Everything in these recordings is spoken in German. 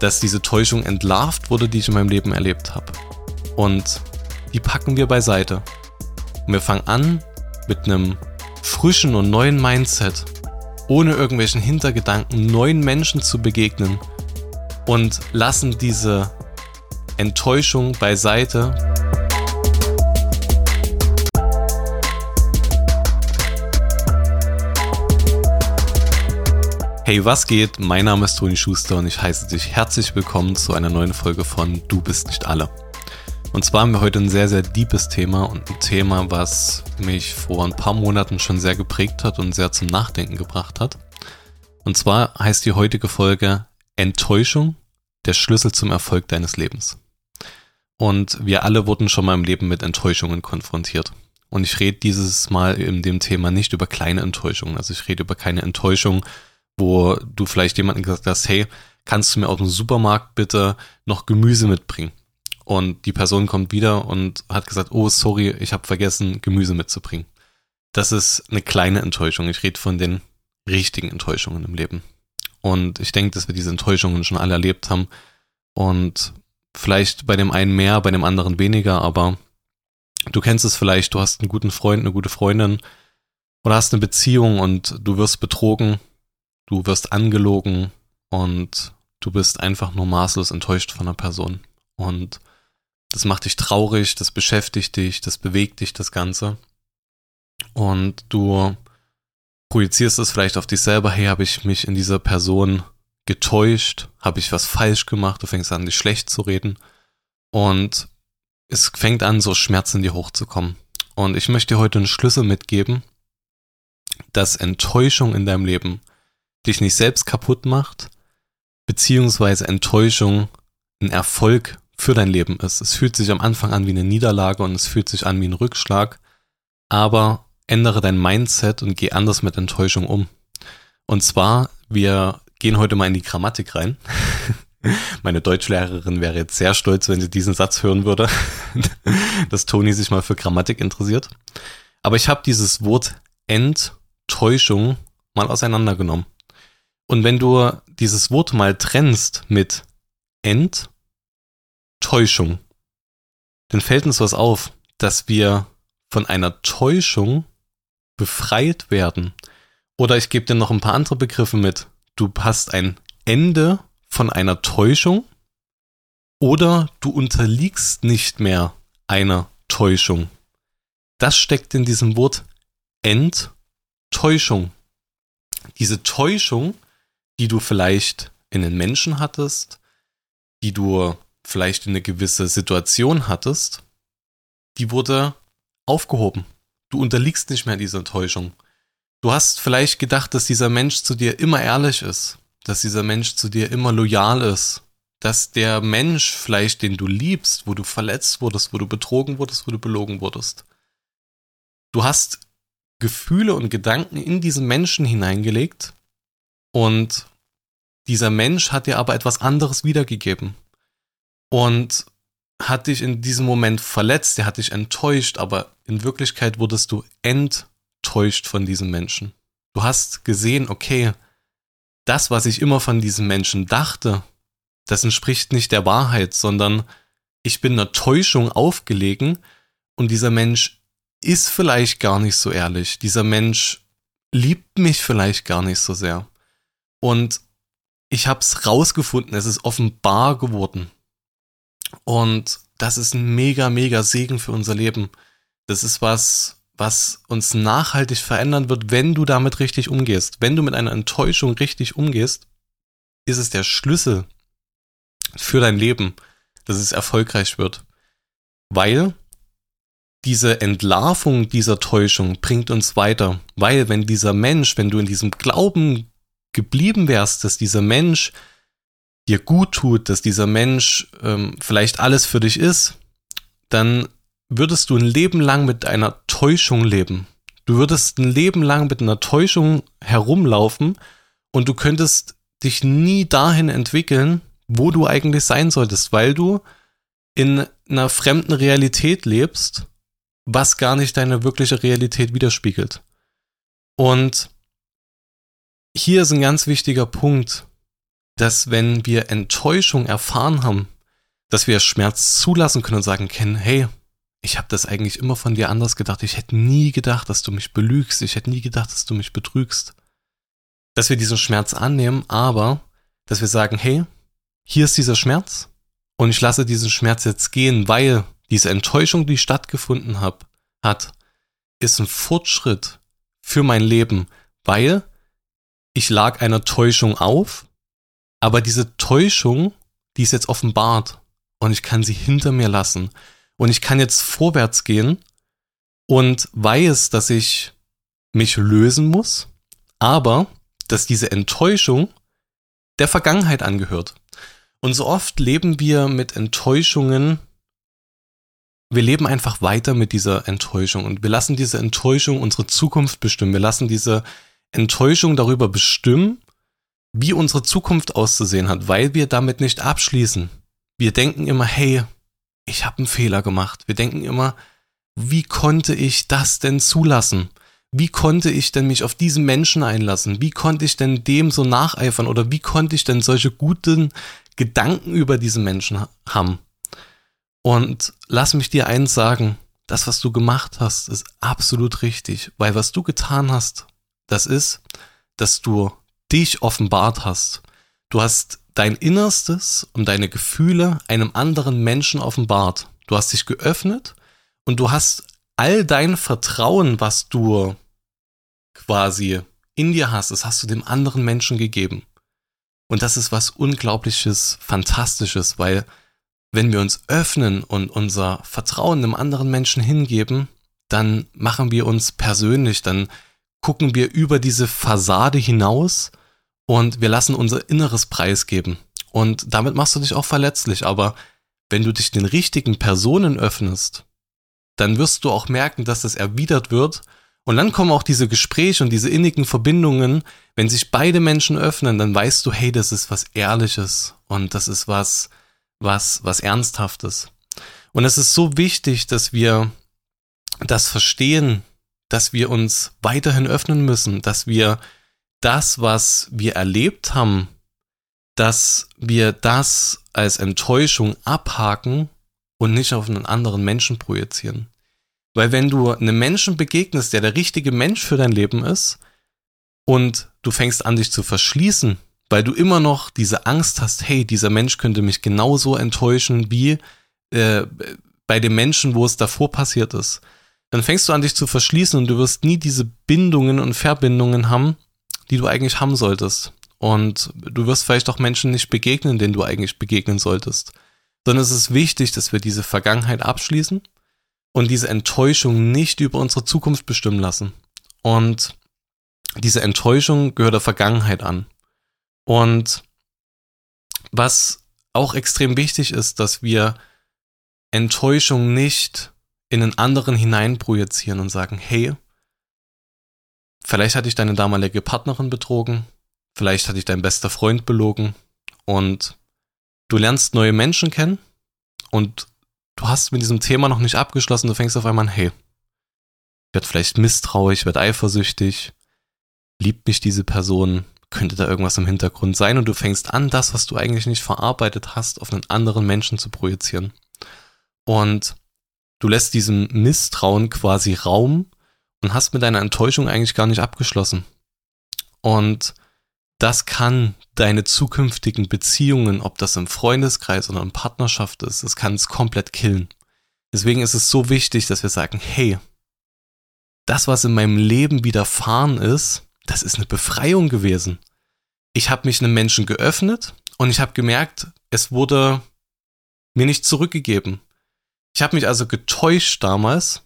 dass diese Täuschung entlarvt wurde, die ich in meinem Leben erlebt habe. Und die packen wir beiseite. Und wir fangen an mit einem frischen und neuen Mindset, ohne irgendwelchen Hintergedanken, neuen Menschen zu begegnen und lassen diese Enttäuschung beiseite. Hey, was geht? Mein Name ist Toni Schuster und ich heiße dich herzlich willkommen zu einer neuen Folge von Du bist nicht alle. Und zwar haben wir heute ein sehr, sehr deepes Thema und ein Thema, was mich vor ein paar Monaten schon sehr geprägt hat und sehr zum Nachdenken gebracht hat. Und zwar heißt die heutige Folge Enttäuschung, der Schlüssel zum Erfolg deines Lebens. Und wir alle wurden schon mal im Leben mit Enttäuschungen konfrontiert. Und ich rede dieses Mal in dem Thema nicht über kleine Enttäuschungen. Also ich rede über keine Enttäuschung, wo du vielleicht jemanden gesagt hast, hey, kannst du mir aus dem Supermarkt bitte noch Gemüse mitbringen? Und die Person kommt wieder und hat gesagt, oh, sorry, ich habe vergessen, Gemüse mitzubringen. Das ist eine kleine Enttäuschung. Ich rede von den richtigen Enttäuschungen im Leben. Und ich denke, dass wir diese Enttäuschungen schon alle erlebt haben. Und vielleicht bei dem einen mehr, bei dem anderen weniger, aber du kennst es vielleicht, du hast einen guten Freund, eine gute Freundin oder hast eine Beziehung und du wirst betrogen, du wirst angelogen und du bist einfach nur maßlos enttäuscht von einer Person. Und das macht dich traurig, das beschäftigt dich, das bewegt dich, das Ganze. Und du projizierst es vielleicht auf dich selber, hey, habe ich mich in dieser Person getäuscht, habe ich was falsch gemacht, du fängst an, dich schlecht zu reden. Und es fängt an, so Schmerzen in dir hochzukommen. Und ich möchte dir heute einen Schlüssel mitgeben, dass Enttäuschung in deinem Leben dich nicht selbst kaputt macht, beziehungsweise Enttäuschung ein Erfolg für dein Leben ist. Es fühlt sich am Anfang an wie eine Niederlage und es fühlt sich an wie ein Rückschlag, aber ändere dein Mindset und geh anders mit Enttäuschung um. Und zwar, wir gehen heute mal in die Grammatik rein. Meine Deutschlehrerin wäre jetzt sehr stolz, wenn sie diesen Satz hören würde, dass Toni sich mal für Grammatik interessiert. Aber ich habe dieses Wort Enttäuschung mal auseinandergenommen. Und wenn du dieses Wort mal trennst mit Enttäuschung, Täuschung, dann fällt uns was auf, dass wir von einer Täuschung befreit werden. Oder ich gebe dir noch ein paar andere Begriffe mit. Du hast ein Ende von einer Täuschung oder du unterliegst nicht mehr einer Täuschung. Das steckt in diesem Wort Enttäuschung. Diese Täuschung, die du vielleicht in den Menschen hattest, die du vielleicht eine gewisse Situation hattest, die wurde aufgehoben. Du unterliegst nicht mehr dieser Täuschung. Du hast vielleicht gedacht, dass dieser Mensch zu dir immer ehrlich ist, dass dieser Mensch zu dir immer loyal ist, dass der Mensch vielleicht, den du liebst, wo du verletzt wurdest, wo du betrogen wurdest, wo du belogen wurdest. Du hast Gefühle und Gedanken in diesen Menschen hineingelegt und dieser Mensch hat dir aber etwas anderes wiedergegeben und hat dich in diesem Moment verletzt, der hat dich enttäuscht, aber in Wirklichkeit wurdest du enttäuscht von diesem Menschen. Du hast gesehen, okay, das, was ich immer von diesem Menschen dachte, das entspricht nicht der Wahrheit, sondern ich bin einer Täuschung aufgelegen und dieser Mensch ist vielleicht gar nicht so ehrlich. Dieser Mensch liebt mich vielleicht gar nicht so sehr. Und ich habe es rausgefunden, es ist offenbar geworden. Und das ist ein mega, mega Segen für unser Leben. Das ist was, was uns nachhaltig verändern wird, wenn du damit richtig umgehst. Wenn du mit einer Enttäuschung richtig umgehst, ist es der Schlüssel für dein Leben, dass es erfolgreich wird. Weil diese Entlarvung dieser Täuschung bringt uns weiter. Weil wenn dieser Mensch, wenn du in diesem Glauben geblieben wärst, dass dieser Mensch dir gut tut, dass dieser Mensch ähm, vielleicht alles für dich ist, dann würdest du ein Leben lang mit einer Täuschung leben. Du würdest ein Leben lang mit einer Täuschung herumlaufen und du könntest dich nie dahin entwickeln, wo du eigentlich sein solltest, weil du in einer fremden Realität lebst, was gar nicht deine wirkliche Realität widerspiegelt. Und hier ist ein ganz wichtiger Punkt, dass wenn wir Enttäuschung erfahren haben, dass wir Schmerz zulassen können und sagen können, hey, ich habe das eigentlich immer von dir anders gedacht. Ich hätte nie gedacht, dass du mich belügst. Ich hätte nie gedacht, dass du mich betrügst. Dass wir diesen Schmerz annehmen, aber dass wir sagen, hey, hier ist dieser Schmerz und ich lasse diesen Schmerz jetzt gehen, weil diese Enttäuschung, die stattgefunden hab, hat, ist ein Fortschritt für mein Leben, weil ich lag einer Täuschung auf, aber diese Täuschung, die ist jetzt offenbart und ich kann sie hinter mir lassen und ich kann jetzt vorwärts gehen und weiß, dass ich mich lösen muss, aber dass diese Enttäuschung der Vergangenheit angehört. Und so oft leben wir mit Enttäuschungen, wir leben einfach weiter mit dieser Enttäuschung und wir lassen diese Enttäuschung unsere Zukunft bestimmen. Wir lassen diese Enttäuschung darüber bestimmen, wie unsere Zukunft auszusehen hat, weil wir damit nicht abschließen. Wir denken immer, hey, ich habe einen Fehler gemacht. Wir denken immer, wie konnte ich das denn zulassen? Wie konnte ich denn mich auf diesen Menschen einlassen? Wie konnte ich denn dem so nacheifern? Oder wie konnte ich denn solche guten Gedanken über diesen Menschen haben? Und lass mich dir eins sagen, das, was du gemacht hast, ist absolut richtig, weil was du getan hast, das ist, dass du dich offenbart hast. Du hast dein Innerstes und deine Gefühle einem anderen Menschen offenbart. Du hast dich geöffnet und du hast all dein Vertrauen, was du quasi in dir hast, das hast du dem anderen Menschen gegeben. Und das ist was Unglaubliches, Fantastisches, weil wenn wir uns öffnen und unser Vertrauen einem anderen Menschen hingeben, dann machen wir uns persönlich, dann gucken wir über diese Fassade hinaus und wir lassen unser Inneres preisgeben. Und damit machst du dich auch verletzlich. Aber wenn du dich den richtigen Personen öffnest, dann wirst du auch merken, dass das erwidert wird. Und dann kommen auch diese Gespräche und diese innigen Verbindungen. Wenn sich beide Menschen öffnen, dann weißt du, hey, das ist was Ehrliches und das ist was, was, was Ernsthaftes. Und es ist so wichtig, dass wir das verstehen, dass wir uns weiterhin öffnen müssen, dass wir das, was wir erlebt haben, dass wir das als Enttäuschung abhaken und nicht auf einen anderen Menschen projizieren. Weil wenn du einem Menschen begegnest, der der richtige Mensch für dein Leben ist, und du fängst an, dich zu verschließen, weil du immer noch diese Angst hast, hey, dieser Mensch könnte mich genauso enttäuschen wie äh, bei dem Menschen, wo es davor passiert ist, dann fängst du an, dich zu verschließen und du wirst nie diese Bindungen und Verbindungen haben, die du eigentlich haben solltest. Und du wirst vielleicht auch Menschen nicht begegnen, denen du eigentlich begegnen solltest. Sondern es ist wichtig, dass wir diese Vergangenheit abschließen und diese Enttäuschung nicht über unsere Zukunft bestimmen lassen. Und diese Enttäuschung gehört der Vergangenheit an. Und was auch extrem wichtig ist, dass wir Enttäuschung nicht in einen anderen hineinprojizieren und sagen, hey, Vielleicht hatte ich deine damalige Partnerin betrogen, vielleicht hatte ich dein bester Freund belogen und du lernst neue Menschen kennen und du hast mit diesem Thema noch nicht abgeschlossen, du fängst auf einmal an, hey, werde vielleicht misstrauisch, werde eifersüchtig, liebt mich diese Person, könnte da irgendwas im Hintergrund sein und du fängst an, das, was du eigentlich nicht verarbeitet hast, auf einen anderen Menschen zu projizieren. Und du lässt diesem Misstrauen quasi Raum und hast mit deiner Enttäuschung eigentlich gar nicht abgeschlossen. Und das kann deine zukünftigen Beziehungen, ob das im Freundeskreis oder in Partnerschaft ist, das kann es komplett killen. Deswegen ist es so wichtig, dass wir sagen, hey, das, was in meinem Leben widerfahren ist, das ist eine Befreiung gewesen. Ich habe mich einem Menschen geöffnet und ich habe gemerkt, es wurde mir nicht zurückgegeben. Ich habe mich also getäuscht damals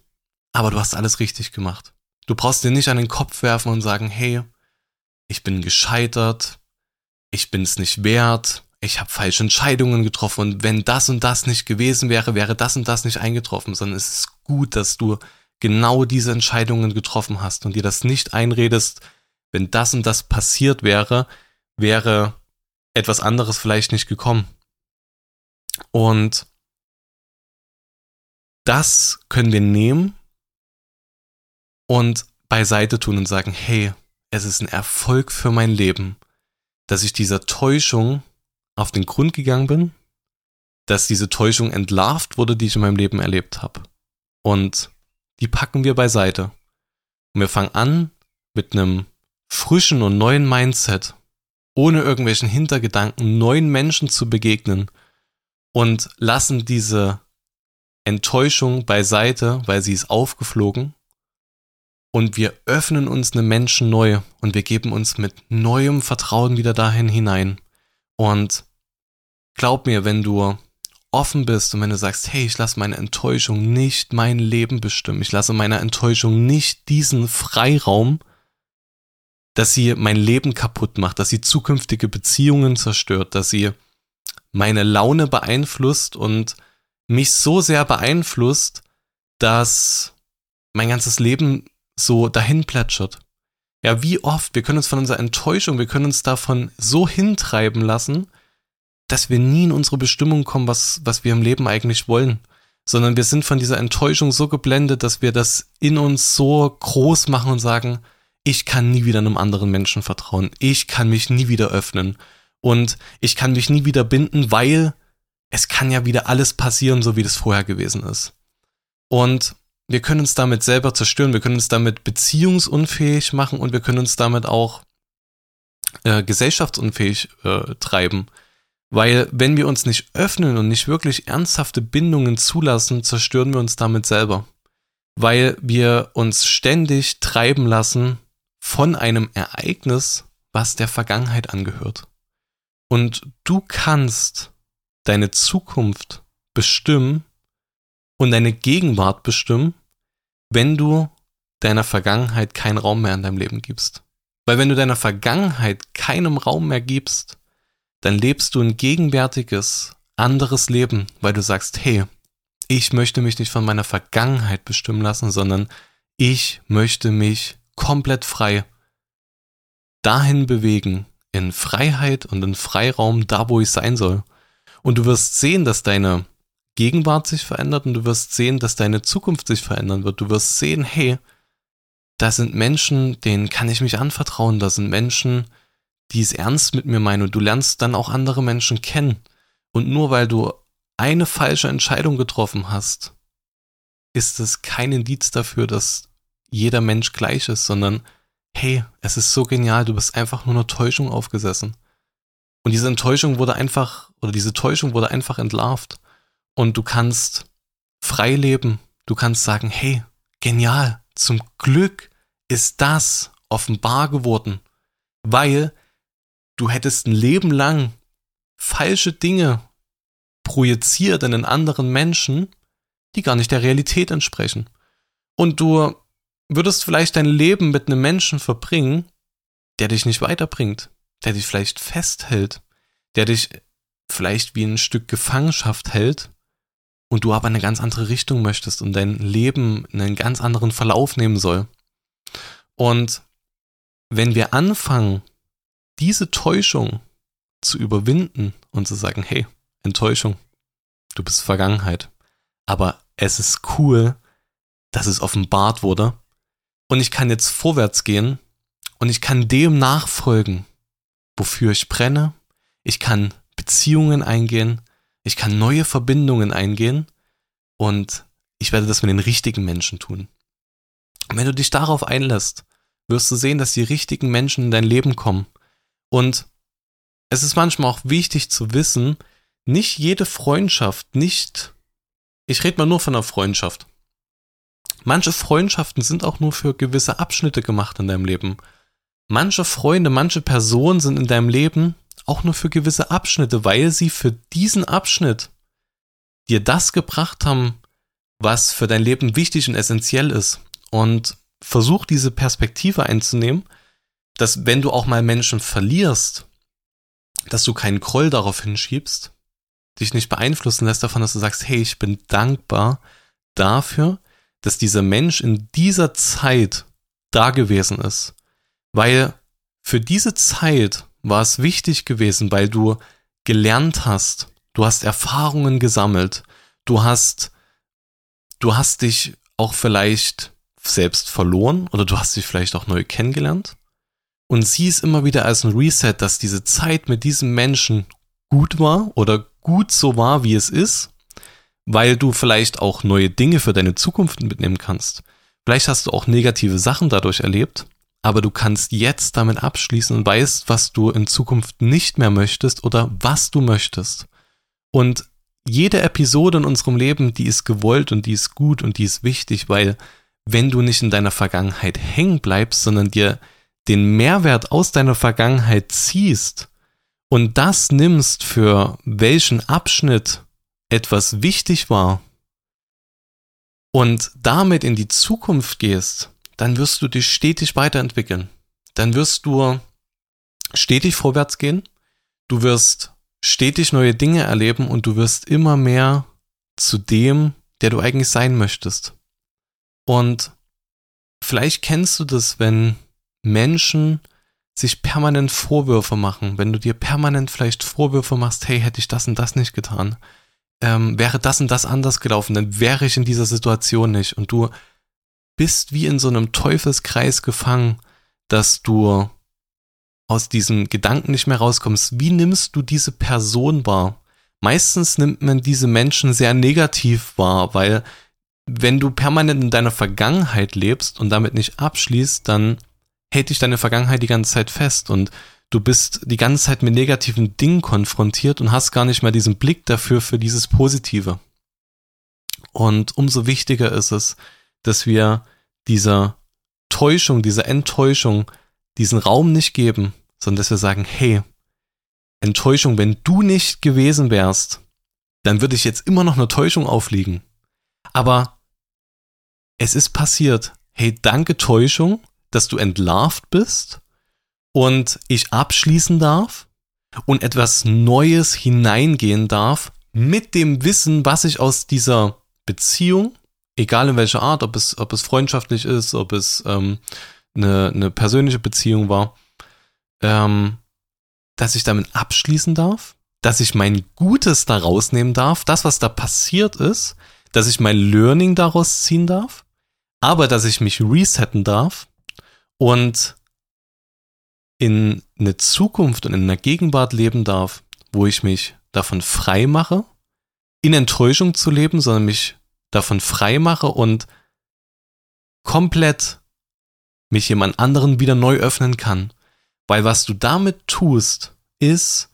aber du hast alles richtig gemacht. Du brauchst dir nicht an den Kopf werfen und sagen, hey, ich bin gescheitert, ich bin es nicht wert, ich habe falsche Entscheidungen getroffen und wenn das und das nicht gewesen wäre, wäre das und das nicht eingetroffen, sondern es ist gut, dass du genau diese Entscheidungen getroffen hast und dir das nicht einredest, wenn das und das passiert wäre, wäre etwas anderes vielleicht nicht gekommen. Und das können wir nehmen und beiseite tun und sagen, hey, es ist ein Erfolg für mein Leben, dass ich dieser Täuschung auf den Grund gegangen bin, dass diese Täuschung entlarvt wurde, die ich in meinem Leben erlebt habe. Und die packen wir beiseite. Und wir fangen an mit einem frischen und neuen Mindset, ohne irgendwelchen Hintergedanken, neuen Menschen zu begegnen und lassen diese Enttäuschung beiseite, weil sie ist aufgeflogen. Und wir öffnen uns einem Menschen neu und wir geben uns mit neuem Vertrauen wieder dahin hinein. Und glaub mir, wenn du offen bist und wenn du sagst, hey, ich lasse meine Enttäuschung nicht mein Leben bestimmen, ich lasse meiner Enttäuschung nicht diesen Freiraum, dass sie mein Leben kaputt macht, dass sie zukünftige Beziehungen zerstört, dass sie meine Laune beeinflusst und mich so sehr beeinflusst, dass mein ganzes Leben so dahin plätschert. Ja, wie oft, wir können uns von unserer Enttäuschung, wir können uns davon so hintreiben lassen, dass wir nie in unsere Bestimmung kommen, was, was wir im Leben eigentlich wollen. Sondern wir sind von dieser Enttäuschung so geblendet, dass wir das in uns so groß machen und sagen, ich kann nie wieder einem anderen Menschen vertrauen. Ich kann mich nie wieder öffnen. Und ich kann mich nie wieder binden, weil es kann ja wieder alles passieren, so wie das vorher gewesen ist. Und wir können uns damit selber zerstören, wir können uns damit beziehungsunfähig machen und wir können uns damit auch äh, gesellschaftsunfähig äh, treiben. Weil wenn wir uns nicht öffnen und nicht wirklich ernsthafte Bindungen zulassen, zerstören wir uns damit selber. Weil wir uns ständig treiben lassen von einem Ereignis, was der Vergangenheit angehört. Und du kannst deine Zukunft bestimmen und deine Gegenwart bestimmen, wenn du deiner Vergangenheit keinen Raum mehr in deinem Leben gibst. Weil wenn du deiner Vergangenheit keinem Raum mehr gibst, dann lebst du ein gegenwärtiges, anderes Leben, weil du sagst, hey, ich möchte mich nicht von meiner Vergangenheit bestimmen lassen, sondern ich möchte mich komplett frei dahin bewegen, in Freiheit und in Freiraum, da wo ich sein soll. Und du wirst sehen, dass deine Gegenwart sich verändert und du wirst sehen, dass deine Zukunft sich verändern wird. Du wirst sehen, hey, da sind Menschen, denen kann ich mich anvertrauen. Da sind Menschen, die es ernst mit mir meinen und du lernst dann auch andere Menschen kennen. Und nur weil du eine falsche Entscheidung getroffen hast, ist es kein Indiz dafür, dass jeder Mensch gleich ist, sondern hey, es ist so genial, du bist einfach nur eine Täuschung aufgesessen. Und diese Enttäuschung wurde einfach, oder diese Täuschung wurde einfach entlarvt. Und du kannst frei leben. Du kannst sagen, hey, genial, zum Glück ist das offenbar geworden, weil du hättest ein Leben lang falsche Dinge projiziert in einen anderen Menschen, die gar nicht der Realität entsprechen. Und du würdest vielleicht dein Leben mit einem Menschen verbringen, der dich nicht weiterbringt, der dich vielleicht festhält, der dich vielleicht wie ein Stück Gefangenschaft hält und du aber eine ganz andere Richtung möchtest und dein Leben einen ganz anderen Verlauf nehmen soll. Und wenn wir anfangen, diese Täuschung zu überwinden und zu sagen, hey, Enttäuschung, du bist Vergangenheit, aber es ist cool, dass es offenbart wurde und ich kann jetzt vorwärts gehen und ich kann dem nachfolgen, wofür ich brenne. Ich kann Beziehungen eingehen. Ich kann neue Verbindungen eingehen. Und ich werde das mit den richtigen Menschen tun. Und wenn du dich darauf einlässt, wirst du sehen, dass die richtigen Menschen in dein Leben kommen. Und es ist manchmal auch wichtig zu wissen, nicht jede Freundschaft, nicht, ich rede mal nur von einer Freundschaft. Manche Freundschaften sind auch nur für gewisse Abschnitte gemacht in deinem Leben. Manche Freunde, manche Personen sind in deinem Leben auch nur für gewisse Abschnitte, weil sie für diesen Abschnitt dir das gebracht haben, was für dein Leben wichtig und essentiell ist. Und versuch diese Perspektive einzunehmen, dass wenn du auch mal Menschen verlierst, dass du keinen Groll darauf hinschiebst, dich nicht beeinflussen lässt davon, dass du sagst, hey, ich bin dankbar dafür, dass dieser Mensch in dieser Zeit da gewesen ist. Weil für diese Zeit war es wichtig gewesen, weil du gelernt hast, du hast Erfahrungen gesammelt, du hast, du hast dich auch vielleicht selbst verloren oder du hast dich vielleicht auch neu kennengelernt. und sieh es immer wieder als ein Reset, dass diese Zeit mit diesem Menschen gut war oder gut so war, wie es ist, weil du vielleicht auch neue Dinge für deine Zukunft mitnehmen kannst. Vielleicht hast du auch negative Sachen dadurch erlebt, aber du kannst jetzt damit abschließen und weißt, was du in Zukunft nicht mehr möchtest oder was du möchtest. Und jede Episode in unserem Leben, die ist gewollt und die ist gut und die ist wichtig, weil wenn du nicht in deiner Vergangenheit hängen bleibst, sondern dir den Mehrwert aus deiner Vergangenheit ziehst und das nimmst, für welchen Abschnitt etwas wichtig war und damit in die Zukunft gehst, dann wirst du dich stetig weiterentwickeln. Dann wirst du stetig vorwärts gehen. Du wirst stetig neue Dinge erleben und du wirst immer mehr zu dem, der du eigentlich sein möchtest. Und vielleicht kennst du das, wenn Menschen sich permanent Vorwürfe machen, wenn du dir permanent vielleicht Vorwürfe machst, hey, hätte ich das und das nicht getan, ähm, wäre das und das anders gelaufen, dann wäre ich in dieser Situation nicht. Und du bist wie in so einem Teufelskreis gefangen, dass du aus diesem Gedanken nicht mehr rauskommst. Wie nimmst du diese Person wahr? Meistens nimmt man diese Menschen sehr negativ wahr, weil wenn du permanent in deiner Vergangenheit lebst und damit nicht abschließt, dann hält dich deine Vergangenheit die ganze Zeit fest und du bist die ganze Zeit mit negativen Dingen konfrontiert und hast gar nicht mehr diesen Blick dafür für dieses Positive. Und umso wichtiger ist es, dass wir dieser Täuschung, dieser Enttäuschung diesen Raum nicht geben, sondern dass wir sagen, hey, Enttäuschung, wenn du nicht gewesen wärst, dann würde ich jetzt immer noch eine Täuschung aufliegen. Aber es ist passiert. Hey, danke Täuschung, dass du entlarvt bist und ich abschließen darf und etwas Neues hineingehen darf mit dem Wissen, was ich aus dieser Beziehung, egal in welcher Art, ob es, ob es freundschaftlich ist, ob es ähm, eine, eine persönliche Beziehung war, ähm, dass ich damit abschließen darf, dass ich mein Gutes da rausnehmen darf, das, was da passiert ist, dass ich mein Learning daraus ziehen darf, aber dass ich mich resetten darf und in eine Zukunft und in einer Gegenwart leben darf, wo ich mich davon frei mache, in Enttäuschung zu leben, sondern mich davon frei mache und komplett mich jemand anderen wieder neu öffnen kann. Weil was du damit tust, ist,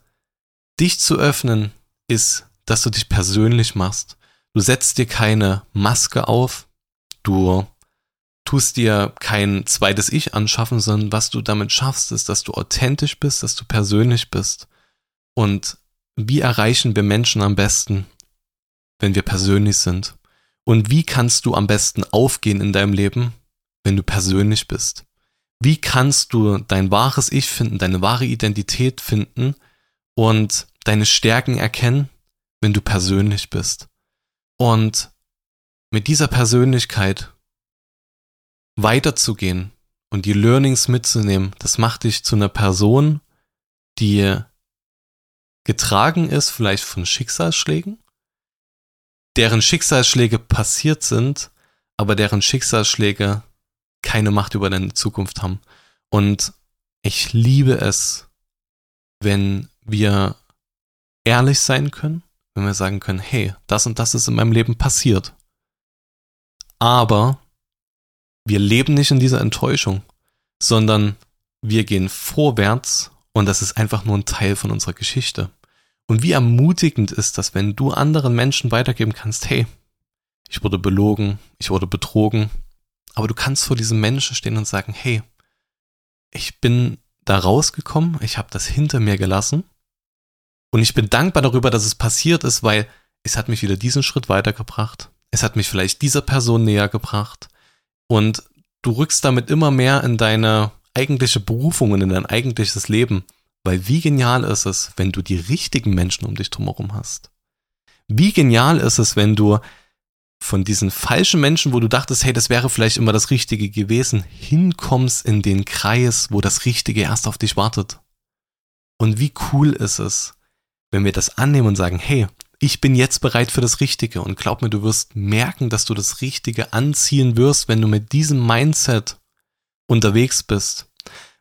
dich zu öffnen, ist, dass du dich persönlich machst. Du setzt dir keine Maske auf, du tust dir kein zweites Ich anschaffen, sondern was du damit schaffst, ist, dass du authentisch bist, dass du persönlich bist. Und wie erreichen wir Menschen am besten, wenn wir persönlich sind? Und wie kannst du am besten aufgehen in deinem Leben, wenn du persönlich bist? Wie kannst du dein wahres Ich finden, deine wahre Identität finden und deine Stärken erkennen, wenn du persönlich bist? Und mit dieser Persönlichkeit weiterzugehen und die Learnings mitzunehmen, das macht dich zu einer Person, die getragen ist vielleicht von Schicksalsschlägen, deren Schicksalsschläge passiert sind, aber deren Schicksalsschläge keine Macht über deine Zukunft haben. Und ich liebe es, wenn wir ehrlich sein können, wenn wir sagen können, hey, das und das ist in meinem Leben passiert. Aber wir leben nicht in dieser Enttäuschung, sondern wir gehen vorwärts und das ist einfach nur ein Teil von unserer Geschichte. Und wie ermutigend ist das, wenn du anderen Menschen weitergeben kannst, hey, ich wurde belogen, ich wurde betrogen, aber du kannst vor diesem Menschen stehen und sagen, hey, ich bin da rausgekommen, ich habe das hinter mir gelassen und ich bin dankbar darüber, dass es passiert ist, weil es hat mich wieder diesen Schritt weitergebracht. Es hat mich vielleicht dieser Person näher gebracht. Und du rückst damit immer mehr in deine eigentliche Berufung und in dein eigentliches Leben. Weil wie genial ist es, wenn du die richtigen Menschen um dich drumherum hast? Wie genial ist es, wenn du von diesen falschen Menschen, wo du dachtest, hey, das wäre vielleicht immer das Richtige gewesen, hinkommst in den Kreis, wo das Richtige erst auf dich wartet. Und wie cool ist es, wenn wir das annehmen und sagen, hey, ich bin jetzt bereit für das Richtige und glaub mir, du wirst merken, dass du das Richtige anziehen wirst, wenn du mit diesem Mindset unterwegs bist.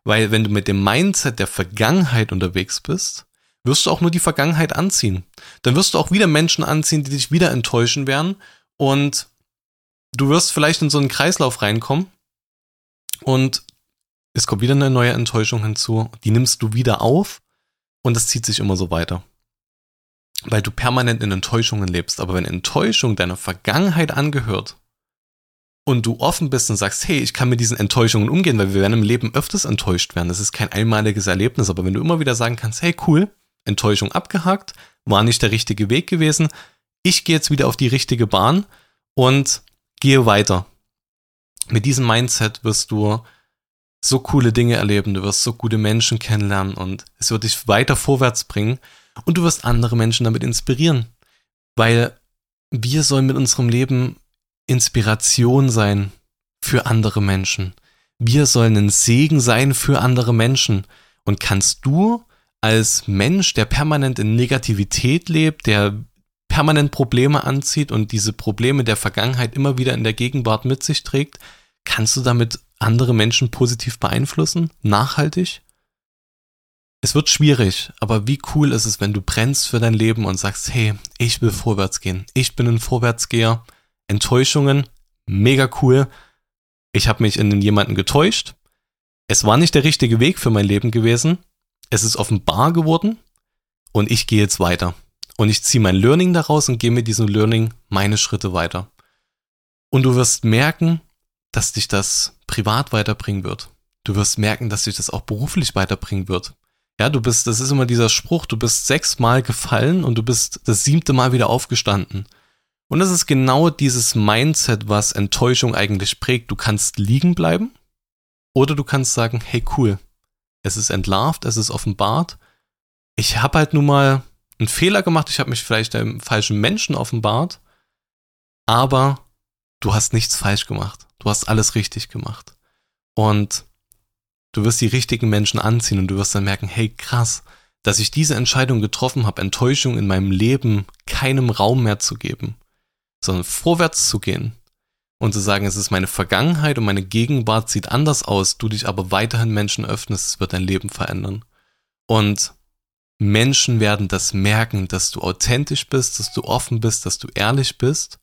Weil wenn du mit dem Mindset der Vergangenheit unterwegs bist, wirst du auch nur die Vergangenheit anziehen. Dann wirst du auch wieder Menschen anziehen, die dich wieder enttäuschen werden und du wirst vielleicht in so einen Kreislauf reinkommen und es kommt wieder eine neue Enttäuschung hinzu, die nimmst du wieder auf und es zieht sich immer so weiter. Weil du permanent in Enttäuschungen lebst. Aber wenn Enttäuschung deiner Vergangenheit angehört und du offen bist und sagst, hey, ich kann mit diesen Enttäuschungen umgehen, weil wir werden im Leben öfters enttäuscht werden. Das ist kein einmaliges Erlebnis. Aber wenn du immer wieder sagen kannst, hey, cool, Enttäuschung abgehakt, war nicht der richtige Weg gewesen, ich gehe jetzt wieder auf die richtige Bahn und gehe weiter. Mit diesem Mindset wirst du so coole Dinge erleben, du wirst so gute Menschen kennenlernen und es wird dich weiter vorwärts bringen und du wirst andere Menschen damit inspirieren. Weil wir sollen mit unserem Leben Inspiration sein für andere Menschen. Wir sollen ein Segen sein für andere Menschen. Und kannst du als Mensch, der permanent in Negativität lebt, der permanent Probleme anzieht und diese Probleme der Vergangenheit immer wieder in der Gegenwart mit sich trägt, kannst du damit andere Menschen positiv beeinflussen? Nachhaltig? Es wird schwierig, aber wie cool ist es, wenn du brennst für dein Leben und sagst, hey, ich will vorwärts gehen. Ich bin ein Vorwärtsgeher. Enttäuschungen, mega cool. Ich habe mich in jemanden getäuscht. Es war nicht der richtige Weg für mein Leben gewesen. Es ist offenbar geworden und ich gehe jetzt weiter. Und ich ziehe mein Learning daraus und gehe mit diesem Learning meine Schritte weiter. Und du wirst merken, dass dich das privat weiterbringen wird. Du wirst merken, dass dich das auch beruflich weiterbringen wird. Ja, du bist, das ist immer dieser Spruch, du bist sechsmal gefallen und du bist das siebte Mal wieder aufgestanden. Und das ist genau dieses Mindset, was Enttäuschung eigentlich prägt. Du kannst liegen bleiben oder du kannst sagen, hey cool, es ist entlarvt, es ist offenbart. Ich habe halt nun mal einen Fehler gemacht, ich habe mich vielleicht einem falschen Menschen offenbart, aber du hast nichts falsch gemacht. Du hast alles richtig gemacht. Und du wirst die richtigen Menschen anziehen und du wirst dann merken, hey krass, dass ich diese Entscheidung getroffen habe, Enttäuschung in meinem Leben keinem Raum mehr zu geben, sondern vorwärts zu gehen und zu sagen, es ist meine Vergangenheit und meine Gegenwart sieht anders aus, du dich aber weiterhin Menschen öffnest, es wird dein Leben verändern. Und Menschen werden das merken, dass du authentisch bist, dass du offen bist, dass du ehrlich bist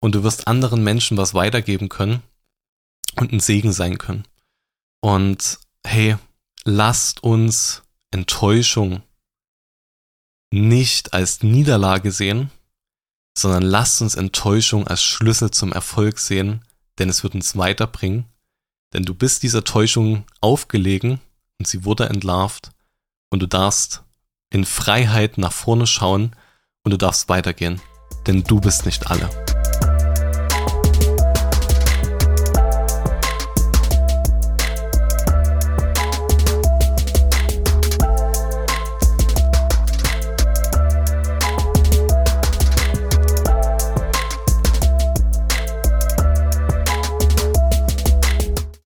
und du wirst anderen Menschen was weitergeben können und ein Segen sein können. Und hey, lasst uns Enttäuschung nicht als Niederlage sehen, sondern lasst uns Enttäuschung als Schlüssel zum Erfolg sehen, denn es wird uns weiterbringen. Denn du bist dieser Täuschung aufgelegen und sie wurde entlarvt und du darfst in Freiheit nach vorne schauen und du darfst weitergehen, denn du bist nicht alle.